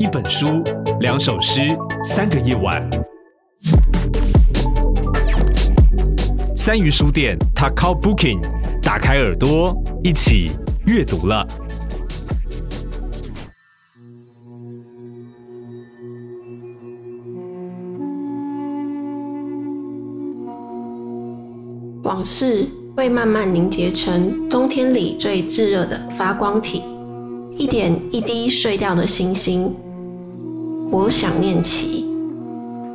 一本书，两首诗，三个夜晚。三鱼书店 t a k a Booking，打开耳朵，一起阅读了。往事会慢慢凝结成冬天里最炙热的发光体，一点一滴碎掉的星星。我想念齐。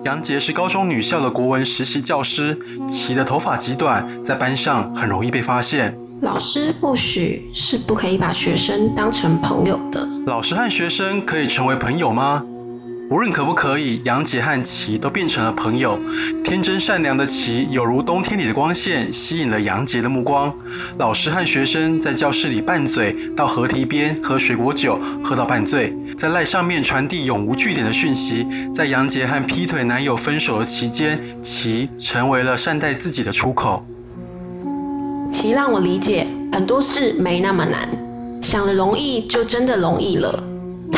杨杰是高中女校的国文实习教师，齐的头发极短，在班上很容易被发现。老师或许是不可以把学生当成朋友的。老师和学生可以成为朋友吗？无论可不可以，杨杰和琪都变成了朋友。天真善良的琪，有如冬天里的光线，吸引了杨杰的目光。老师和学生在教室里拌嘴，到河堤边喝水果酒，喝到半醉，在赖上面传递永无据点的讯息。在杨杰和劈腿男友分手的期间，琪成为了善待自己的出口。琪让我理解，很多事没那么难，想了容易，就真的容易了。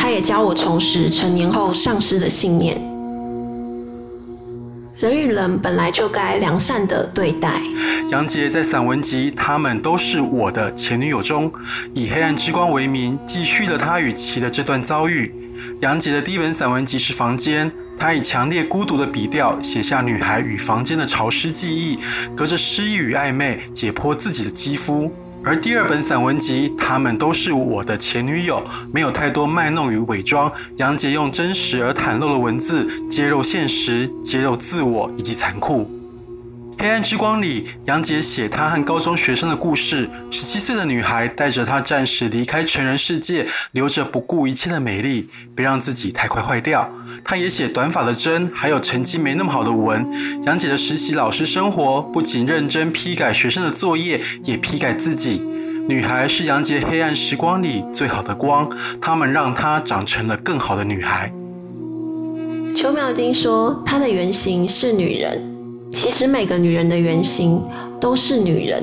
他也教我重拾成年后丧失的信念。人与人本来就该良善的对待。杨杰在散文集《他们都是我的前女友》中，以黑暗之光为名，继续了她与其的这段遭遇。杨杰的第一本散文集是《房间》，她以强烈孤独的笔调写下女孩与房间的潮湿记忆，隔着诗意与暧昧，解剖自己的肌肤。而第二本散文集《他们都是我的前女友》，没有太多卖弄与伪装，杨洁用真实而袒露的文字揭露现实，揭露自我以及残酷。黑暗之光里，杨洁写她和高中学生的故事。十七岁的女孩带着她暂时离开成人世界，留着不顾一切的美丽，别让自己太快坏掉。她也写短发的真，还有成绩没那么好的文。杨姐的实习老师生活，不仅认真批改学生的作业，也批改自己。女孩是杨洁黑暗时光里最好的光，她们让她长成了更好的女孩。邱妙金说，她的原型是女人。其实每个女人的原型都是女人。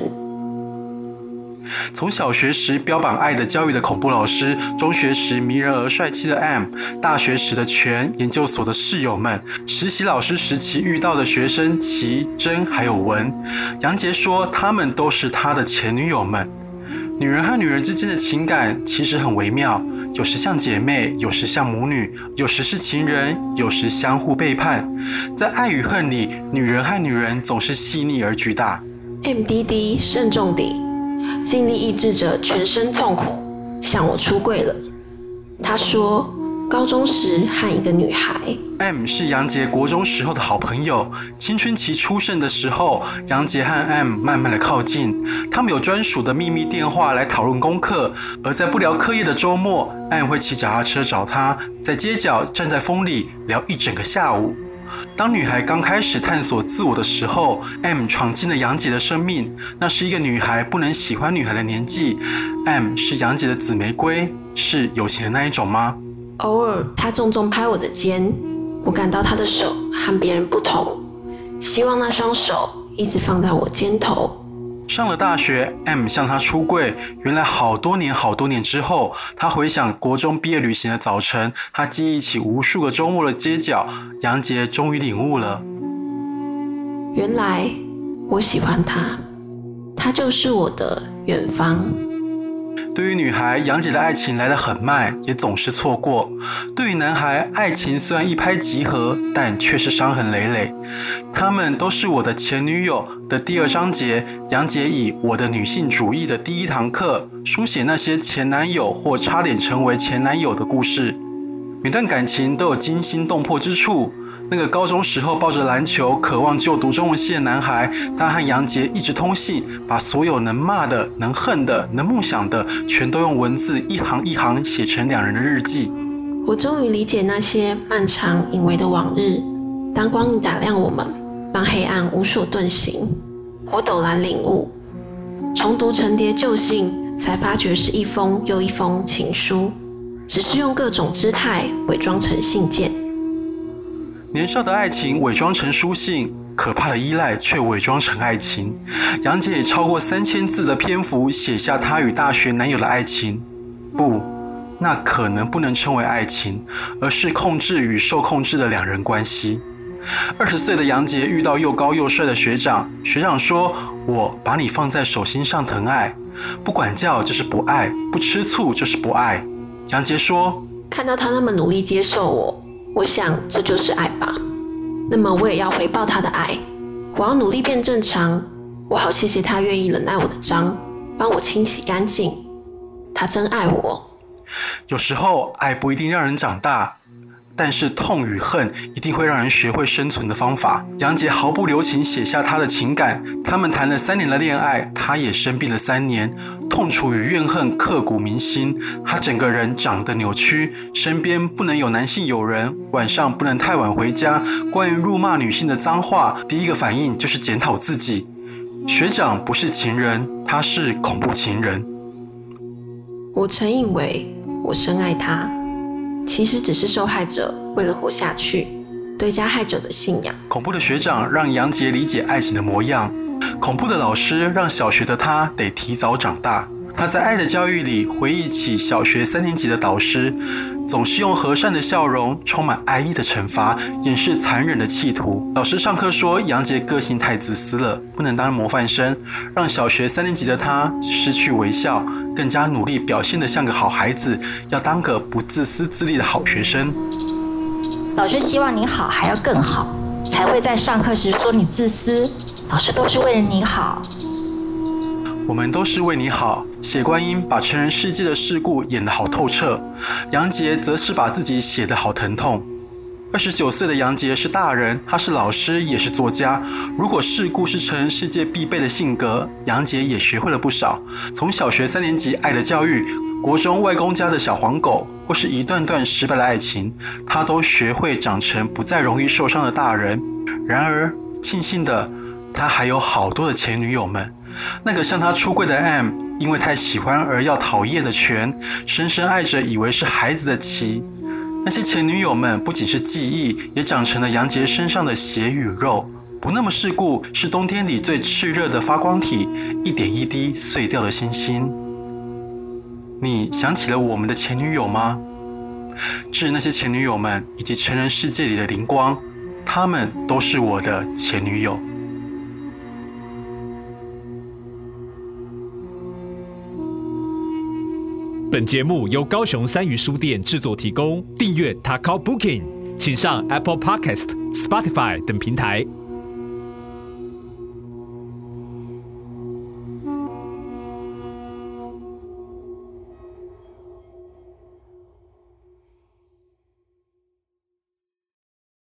从小学时标榜爱的教育的恐怖老师，中学时迷人而帅气的 M，大学时的全，研究所的室友们，实习老师时期遇到的学生琦、真还有文，杨洁说他们都是他的前女友们。女人和女人之间的情感其实很微妙。有时像姐妹，有时像母女，有时是情人，有时相互背叛。在爱与恨里，女人和女人总是细腻而巨大。MDD 慎重地，尽力抑制着全身痛苦，向我出柜了。他说。高中时和一个女孩，M 是杨杰国中时候的好朋友。青春期初盛的时候，杨杰和 M 慢慢的靠近，他们有专属的秘密电话来讨论功课。而在不聊课业的周末，M 会骑脚踏车找他，在街角站在风里聊一整个下午。当女孩刚开始探索自我的时候，M 闯进了杨杰的生命。那是一个女孩不能喜欢女孩的年纪。M 是杨杰的紫玫瑰，是有钱的那一种吗？偶尔，他重重拍我的肩，我感到他的手和别人不同，希望那双手一直放在我肩头。上了大学，M 向他出柜。原来好多年、好多年之后，他回想国中毕业旅行的早晨，他记忆起无数个周末的街角。杨杰终于领悟了，原来我喜欢他，他就是我的远方。对于女孩，杨姐的爱情来得很慢，也总是错过；对于男孩，爱情虽然一拍即合，但却是伤痕累累。他们都是我的前女友的第二章节，杨洁以我的女性主义的第一堂课，书写那些前男友或差点成为前男友的故事。每段感情都有惊心动魄之处。那个高中时候抱着篮球，渴望就读中文系的男孩，他和杨杰一直通信，把所有能骂的、能恨的、能梦想的，全都用文字一行一行写成两人的日记。我终于理解那些漫长隐微的往日。当光影打亮我们，让黑暗无所遁形。我陡然领悟，重读成叠旧信，才发觉是一封又一封情书，只是用各种姿态伪装成信件。年少的爱情伪装成书信，可怕的依赖却伪装成爱情。杨洁以超过三千字的篇幅写下她与大学男友的爱情，不，那可能不能称为爱情，而是控制与受控制的两人关系。二十岁的杨杰遇到又高又帅的学长，学长说：“我把你放在手心上疼爱，不管教就是不爱，不吃醋就是不爱。”杨杰说：“看到他那么努力接受我，我想这就是爱吧。那么我也要回报他的爱，我要努力变正常。我好谢谢他愿意忍耐我的脏，帮我清洗干净。他真爱我。”有时候，爱不一定让人长大。但是痛与恨一定会让人学会生存的方法。杨杰毫不留情写下他的情感。他们谈了三年的恋爱，他也生病了三年，痛楚与怨恨刻骨铭心。他整个人长得扭曲，身边不能有男性友人，晚上不能太晚回家。关于辱骂女性的脏话，第一个反应就是检讨自己。学长不是情人，他是恐怖情人。我曾以为我深爱他。其实只是受害者为了活下去，对加害者的信仰。恐怖的学长让杨杰理解爱情的模样，恐怖的老师让小学的他得提早长大。他在爱的教育里回忆起小学三年级的导师，总是用和善的笑容、充满爱意的惩罚掩饰残忍的企图。老师上课说杨杰个性太自私了，不能当模范生，让小学三年级的他失去微笑，更加努力表现得像个好孩子，要当个不自私自利的好学生。老师希望你好还要更好，才会在上课时说你自私。老师都是为了你好。我们都是为你好。血观音把成人世界的事故演得好透彻，杨杰则是把自己写得好疼痛。二十九岁的杨杰是大人，他是老师，也是作家。如果事故是成世界必备的性格，杨杰也学会了不少。从小学三年级爱的教育，国中外公家的小黄狗，或是一段段失败的爱情，他都学会长成不再容易受伤的大人。然而，庆幸的，他还有好多的前女友们。那个向他出柜的 M，因为太喜欢而要讨厌的全，深深爱着以为是孩子的奇。那些前女友们不仅是记忆，也长成了杨杰身上的血与肉。不那么世故，是冬天里最炽热的发光体，一点一滴碎掉的星星。你想起了我们的前女友吗？致那些前女友们以及成人世界里的灵光，她们都是我的前女友。本节目由高雄三余书店制作提供，订阅 t a k o Booking，请上 Apple Podcast、Spotify 等平台。